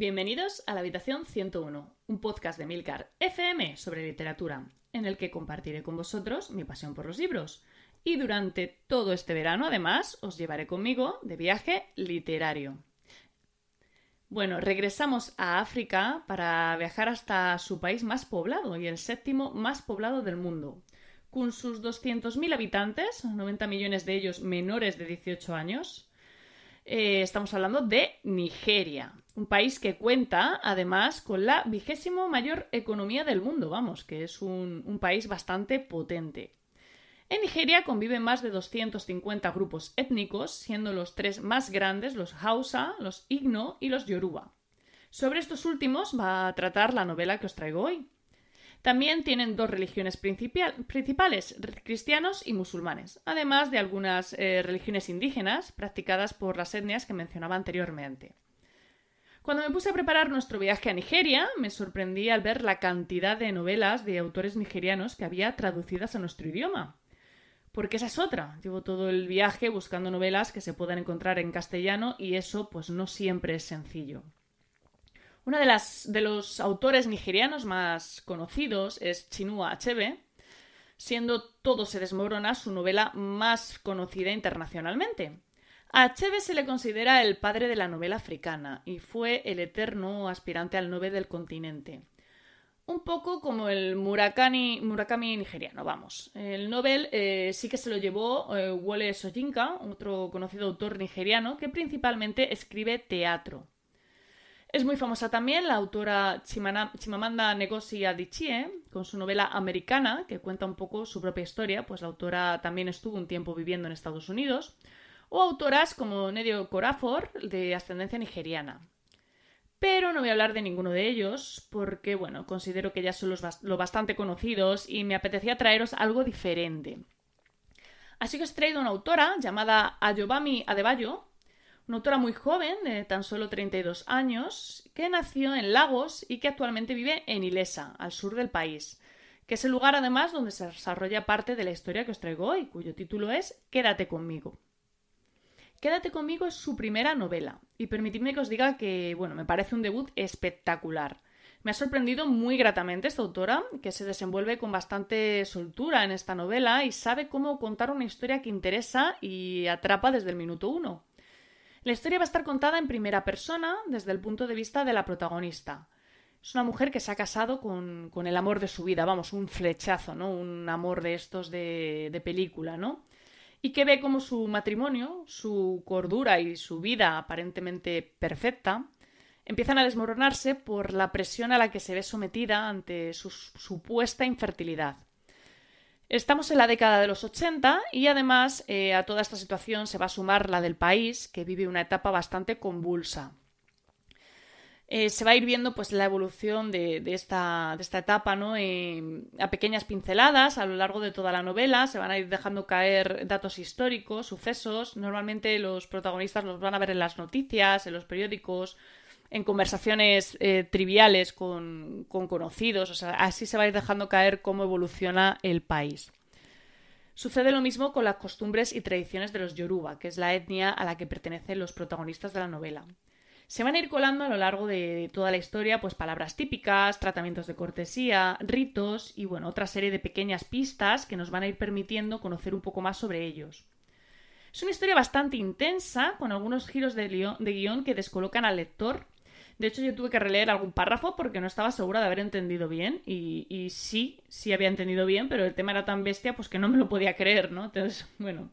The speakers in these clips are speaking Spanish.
Bienvenidos a la Habitación 101, un podcast de Milcar FM sobre literatura, en el que compartiré con vosotros mi pasión por los libros. Y durante todo este verano, además, os llevaré conmigo de viaje literario. Bueno, regresamos a África para viajar hasta su país más poblado y el séptimo más poblado del mundo. Con sus 200.000 habitantes, 90 millones de ellos menores de 18 años, eh, estamos hablando de Nigeria, un país que cuenta además con la vigésimo mayor economía del mundo, vamos, que es un, país bastante potente. En Nigeria conviven más de 250 grupos étnicos, siendo los tres más grandes los Hausa, los Igno y los Yoruba. Sobre estos últimos va a tratar la novela que os traigo hoy. También tienen dos religiones principales, cristianos y musulmanes, además de algunas eh, religiones indígenas practicadas por las etnias que mencionaba anteriormente. Cuando me puse a preparar nuestro viaje a Nigeria, me sorprendí al ver la cantidad de novelas de autores nigerianos que había traducidas a nuestro idioma. Porque esa es otra. Llevo todo el viaje buscando novelas que se puedan encontrar en castellano y eso pues no siempre es sencillo. Uno de, las, de los autores nigerianos más conocidos es Chinua Achebe, siendo Todo se desmorona su novela más conocida internacionalmente. A Achebe se le considera el padre de la novela africana y fue el eterno aspirante al Nobel del continente. Un poco como el Murakami, nigeriano, vamos. El Nobel eh, sí que se lo llevó eh, Wole Soyinka, otro conocido autor nigeriano, que principalmente escribe teatro. Es muy famosa también la autora Chimamanda Ngozi Adichie, con su novela Americana, que cuenta un poco su propia historia, pues la autora también estuvo un tiempo viviendo en Estados Unidos, o autoras como Nedio Corafor, de ascendencia nigeriana. Pero no voy a hablar de ninguno de ellos porque, bueno, considero que ya son los lo bastante conocidos y me apetecía traeros algo diferente. Así que os he traído una autora llamada Ayobami Adebayo, una autora muy joven, de tan solo 32 años, que nació en Lagos y que actualmente vive en Ilesa, al sur del país, que es el lugar además donde se desarrolla parte de la historia que os traigo hoy, cuyo título es Quédate conmigo. Quédate conmigo es su primera novela y permitidme que os diga que, bueno, me parece un debut espectacular. Me ha sorprendido muy gratamente esta autora, que se desenvuelve con bastante soltura en esta novela y sabe cómo contar una historia que interesa y atrapa desde el minuto uno. La historia va a estar contada en primera persona desde el punto de vista de la protagonista. Es una mujer que se ha casado con, con el amor de su vida, vamos, un flechazo, ¿no? Un amor de estos de, de película, ¿no? Y que ve como su matrimonio, su cordura y su vida aparentemente perfecta empiezan a desmoronarse por la presión a la que se ve sometida ante su supuesta infertilidad. Estamos en la década de los 80 y además eh, a toda esta situación se va a sumar la del país, que vive una etapa bastante convulsa. Eh, se va a ir viendo pues la evolución de, esta, de esta, etapa ¿no? a pequeñas pinceladas a lo largo de toda la novela se van a ir dejando caer datos históricos sucesos normalmente los protagonistas los van a ver en las noticias en los periódicos en conversaciones eh, triviales con, con, conocidos o sea así se va a ir dejando caer cómo evoluciona el país Sucede lo mismo con las costumbres y tradiciones de los Yoruba, que es la etnia a la que pertenecen los protagonistas de la novela. Se van a ir colando a lo largo de toda la historia, pues palabras típicas, tratamientos de cortesía, ritos y bueno, otra serie de pequeñas pistas que nos van a ir permitiendo conocer un poco más sobre ellos. Es una historia bastante intensa, con algunos giros de, guion que descolocan al lector. De hecho, yo tuve que releer algún párrafo porque no estaba segura de haber entendido bien. Y, sí, sí había entendido bien, pero el tema era tan bestia pues que no me lo podía creer, ¿no? Entonces, bueno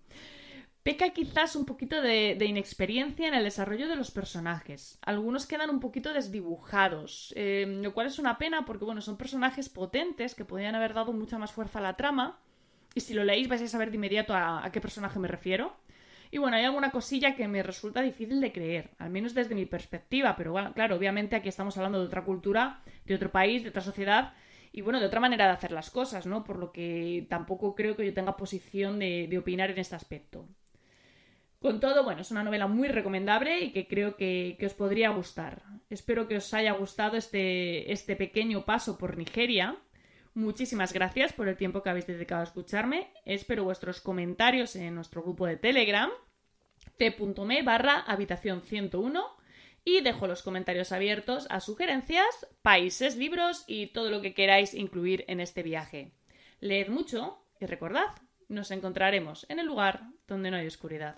peca quizás un poquito de, inexperiencia en el desarrollo de los personajes. Algunos quedan un poquito desdibujados, eh, lo cual es una pena porque, bueno, son personajes potentes que podrían haber dado mucha más fuerza a la trama. Y si lo leéis vais a saber de inmediato a, qué personaje me refiero. Y bueno, hay alguna cosilla que me resulta difícil de creer, al menos desde mi perspectiva, pero bueno, claro, obviamente aquí estamos hablando de otra cultura, de otro país, de otra sociedad, y bueno, de otra manera de hacer las cosas, ¿no? Por lo que tampoco creo que yo tenga posición de opinar en este aspecto. Con todo, bueno, es una novela muy recomendable y que creo que, os podría gustar. Espero que os haya gustado este, este pequeño paso por Nigeria. Muchísimas gracias por el tiempo que habéis dedicado a escucharme. Espero vuestros comentarios en nuestro grupo de Telegram, t.me barra habitación 101 y dejo los comentarios abiertos a sugerencias, países, libros y todo lo que queráis incluir en este viaje. Leed mucho y recordad, nos encontraremos en el lugar donde no hay oscuridad.